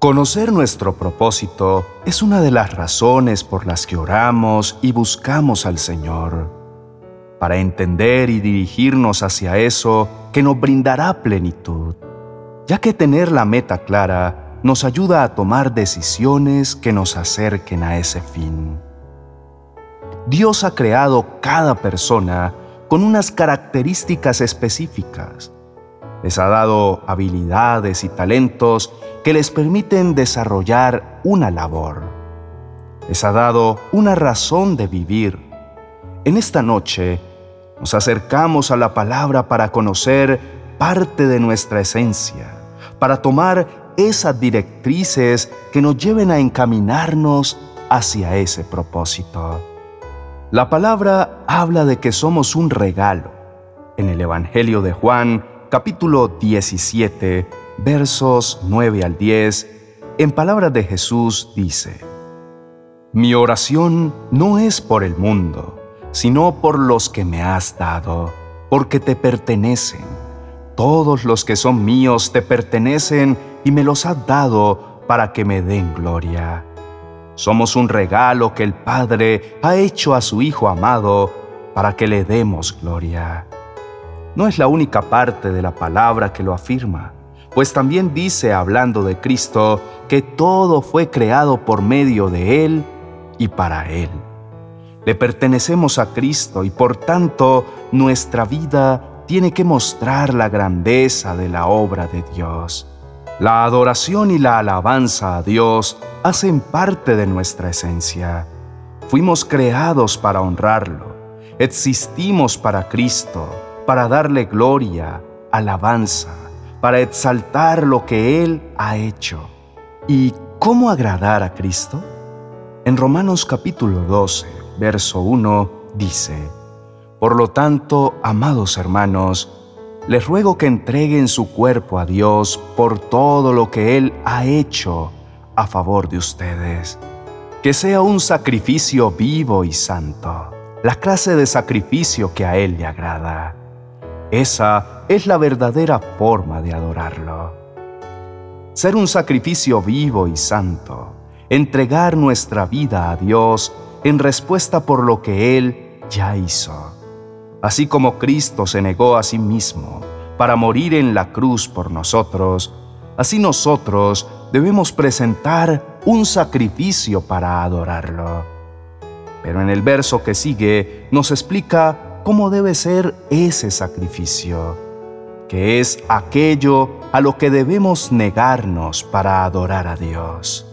Conocer nuestro propósito es una de las razones por las que oramos y buscamos al Señor, para entender y dirigirnos hacia eso que nos brindará plenitud, ya que tener la meta clara nos ayuda a tomar decisiones que nos acerquen a ese fin. Dios ha creado cada persona con unas características específicas. Les ha dado habilidades y talentos que les permiten desarrollar una labor. Les ha dado una razón de vivir. En esta noche nos acercamos a la palabra para conocer parte de nuestra esencia, para tomar esas directrices que nos lleven a encaminarnos hacia ese propósito. La palabra habla de que somos un regalo. En el Evangelio de Juan, capítulo 17, versos 9 al 10, en palabras de Jesús dice, Mi oración no es por el mundo, sino por los que me has dado, porque te pertenecen. Todos los que son míos te pertenecen y me los has dado para que me den gloria. Somos un regalo que el Padre ha hecho a su Hijo amado para que le demos gloria. No es la única parte de la palabra que lo afirma, pues también dice, hablando de Cristo, que todo fue creado por medio de Él y para Él. Le pertenecemos a Cristo y por tanto nuestra vida tiene que mostrar la grandeza de la obra de Dios. La adoración y la alabanza a Dios hacen parte de nuestra esencia. Fuimos creados para honrarlo. Existimos para Cristo, para darle gloria, alabanza, para exaltar lo que Él ha hecho. ¿Y cómo agradar a Cristo? En Romanos capítulo 12, verso 1 dice, Por lo tanto, amados hermanos, les ruego que entreguen su cuerpo a Dios por todo lo que Él ha hecho a favor de ustedes. Que sea un sacrificio vivo y santo, la clase de sacrificio que a Él le agrada. Esa es la verdadera forma de adorarlo. Ser un sacrificio vivo y santo, entregar nuestra vida a Dios en respuesta por lo que Él ya hizo así como Cristo se negó a sí mismo para morir en la cruz por nosotros, así nosotros debemos presentar un sacrificio para adorarlo. Pero en el verso que sigue nos explica cómo debe ser ese sacrificio, que es aquello a lo que debemos negarnos para adorar a Dios.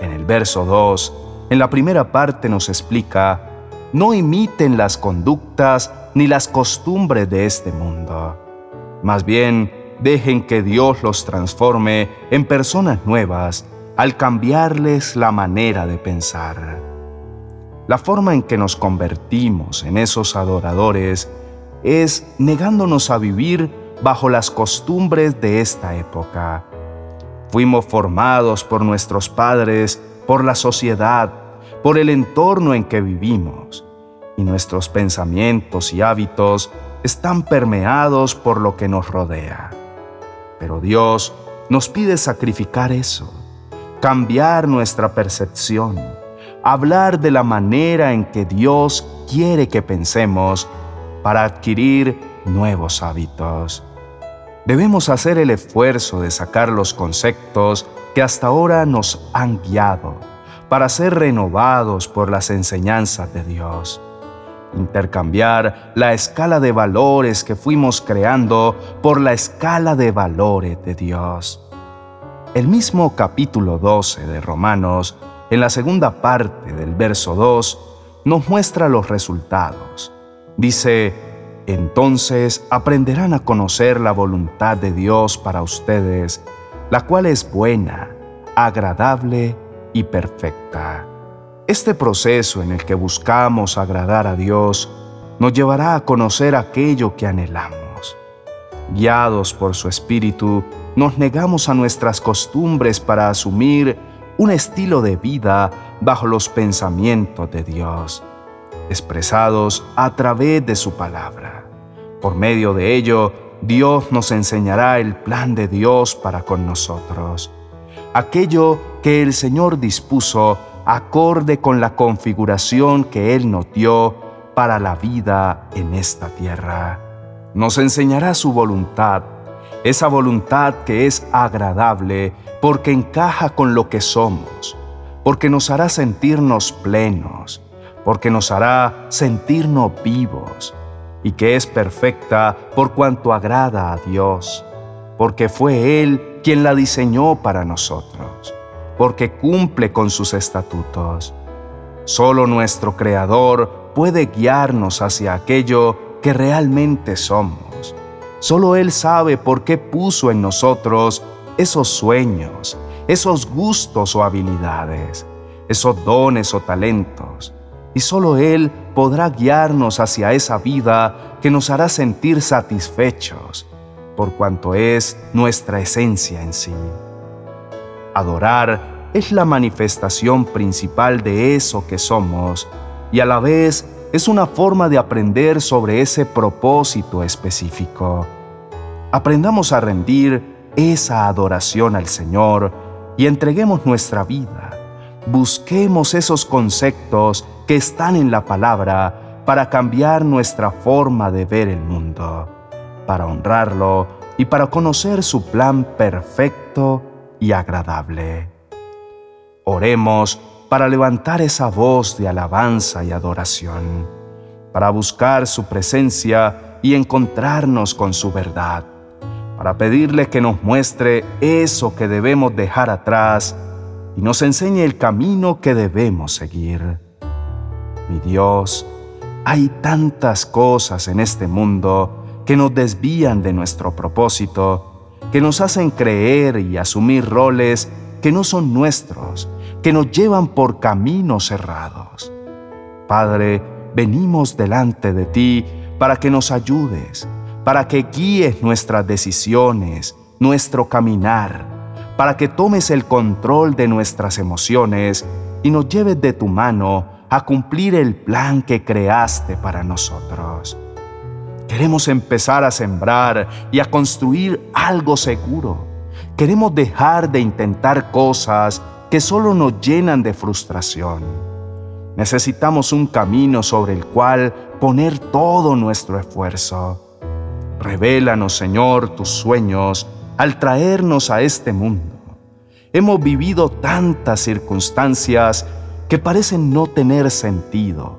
En el verso 2, en la primera parte nos explica, no imiten las conductas ni las costumbres de este mundo. Más bien, dejen que Dios los transforme en personas nuevas al cambiarles la manera de pensar. La forma en que nos convertimos en esos adoradores es negándonos a vivir bajo las costumbres de esta época. Fuimos formados por nuestros padres, por la sociedad, por el entorno en que vivimos y nuestros pensamientos y hábitos están permeados por lo que nos rodea. Pero Dios nos pide sacrificar eso, cambiar nuestra percepción, hablar de la manera en que Dios quiere que pensemos para adquirir nuevos hábitos. Debemos hacer el esfuerzo de sacar los conceptos que hasta ahora nos han guiado para ser renovados por las enseñanzas de Dios intercambiar la escala de valores que fuimos creando por la escala de valores de Dios. El mismo capítulo 12 de Romanos, en la segunda parte del verso 2, nos muestra los resultados. Dice, entonces aprenderán a conocer la voluntad de Dios para ustedes, la cual es buena, agradable y perfecta. Este proceso en el que buscamos agradar a Dios nos llevará a conocer aquello que anhelamos. Guiados por su Espíritu, nos negamos a nuestras costumbres para asumir un estilo de vida bajo los pensamientos de Dios, expresados a través de su palabra. Por medio de ello, Dios nos enseñará el plan de Dios para con nosotros aquello que el Señor dispuso acorde con la configuración que Él nos dio para la vida en esta tierra. Nos enseñará su voluntad, esa voluntad que es agradable porque encaja con lo que somos, porque nos hará sentirnos plenos, porque nos hará sentirnos vivos, y que es perfecta por cuanto agrada a Dios, porque fue Él quien la diseñó para nosotros, porque cumple con sus estatutos. Solo nuestro Creador puede guiarnos hacia aquello que realmente somos. Solo Él sabe por qué puso en nosotros esos sueños, esos gustos o habilidades, esos dones o talentos. Y solo Él podrá guiarnos hacia esa vida que nos hará sentir satisfechos, por cuanto es nuestra esencia en sí. Adorar es la manifestación principal de eso que somos y a la vez es una forma de aprender sobre ese propósito específico. Aprendamos a rendir esa adoración al Señor y entreguemos nuestra vida. Busquemos esos conceptos que están en la palabra para cambiar nuestra forma de ver el mundo, para honrarlo y para conocer su plan perfecto y agradable. Oremos para levantar esa voz de alabanza y adoración, para buscar su presencia y encontrarnos con su verdad para pedirle que nos muestre eso que debemos dejar atrás y nos enseñe el camino que debemos seguir. Mi Dios, hay tantas cosas en este mundo que nos desvían de nuestro propósito, que nos hacen creer y asumir roles que no son nuestros, que nos llevan por caminos cerrados. Padre, venimos delante de ti para que nos ayudes para que guíes nuestras decisiones, nuestro caminar, para que tomes el control de nuestras emociones y nos lleves de tu mano a cumplir el plan que creaste para nosotros. Queremos empezar a sembrar y a construir algo seguro. Queremos dejar de intentar cosas que solo nos llenan de frustración. Necesitamos un camino sobre el cual poner todo nuestro esfuerzo Revélanos, Señor, tus sueños al traernos a este mundo. Hemos vivido tantas circunstancias que parecen no tener sentido,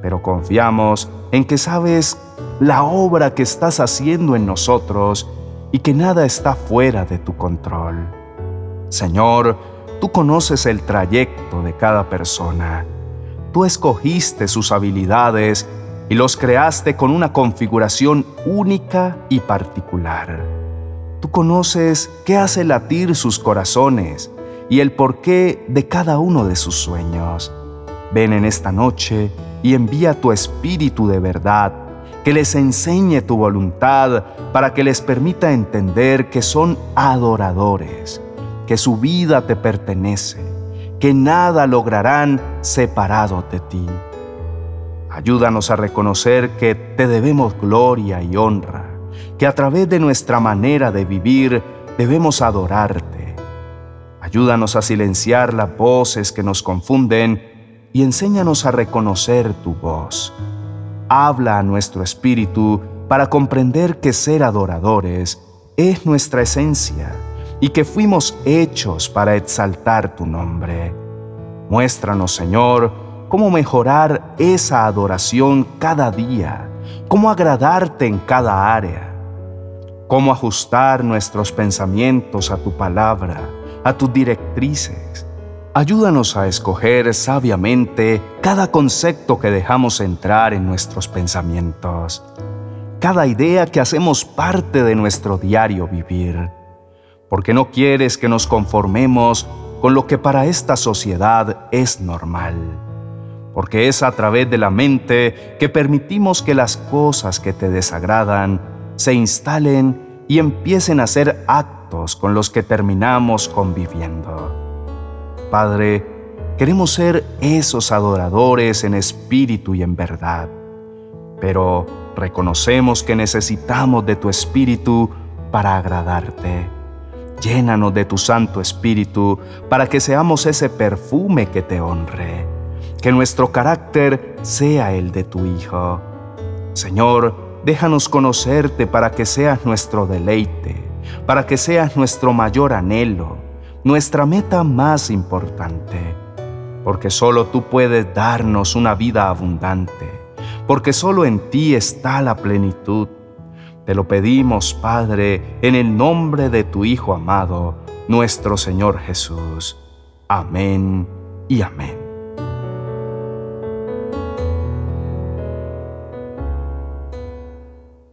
pero confiamos en que sabes la obra que estás haciendo en nosotros y que nada está fuera de tu control. Señor, tú conoces el trayecto de cada persona. Tú escogiste sus habilidades y los creaste con una configuración única y particular. Tú conoces qué hace latir sus corazones y el porqué de cada uno de sus sueños. Ven en esta noche y envía tu espíritu de verdad, que les enseñe tu voluntad para que les permita entender que son adoradores, que su vida te pertenece, que nada lograrán separado de ti. Ayúdanos a reconocer que te debemos gloria y honra, que a través de nuestra manera de vivir debemos adorarte. Ayúdanos a silenciar las voces que nos confunden y enséñanos a reconocer tu voz. Habla a nuestro espíritu para comprender que ser adoradores es nuestra esencia y que fuimos hechos para exaltar tu nombre. Muéstranos, Señor, cómo mejorar esa adoración cada día, cómo agradarte en cada área, cómo ajustar nuestros pensamientos a tu palabra, a tus directrices. Ayúdanos a escoger sabiamente cada concepto que dejamos entrar en nuestros pensamientos, cada idea que hacemos parte de nuestro diario vivir, porque no quieres que nos conformemos con lo que para esta sociedad es normal porque es a través de la mente que permitimos que las cosas que te desagradan se instalen y empiecen a ser actos con los que terminamos conviviendo. Padre, queremos ser esos adoradores en espíritu y en verdad, pero reconocemos que necesitamos de tu espíritu para agradarte. Llénanos de tu Santo Espíritu para que seamos ese perfume que te honre. Que nuestro carácter sea el de tu Hijo. Señor, déjanos conocerte para que seas nuestro deleite, para que seas nuestro mayor anhelo, nuestra meta más importante. Porque solo tú puedes darnos una vida abundante, porque solo en ti está la plenitud te lo pedimos, Padre, en el nombre de tu Hijo amado, nuestro Señor Jesús. Amén y amén.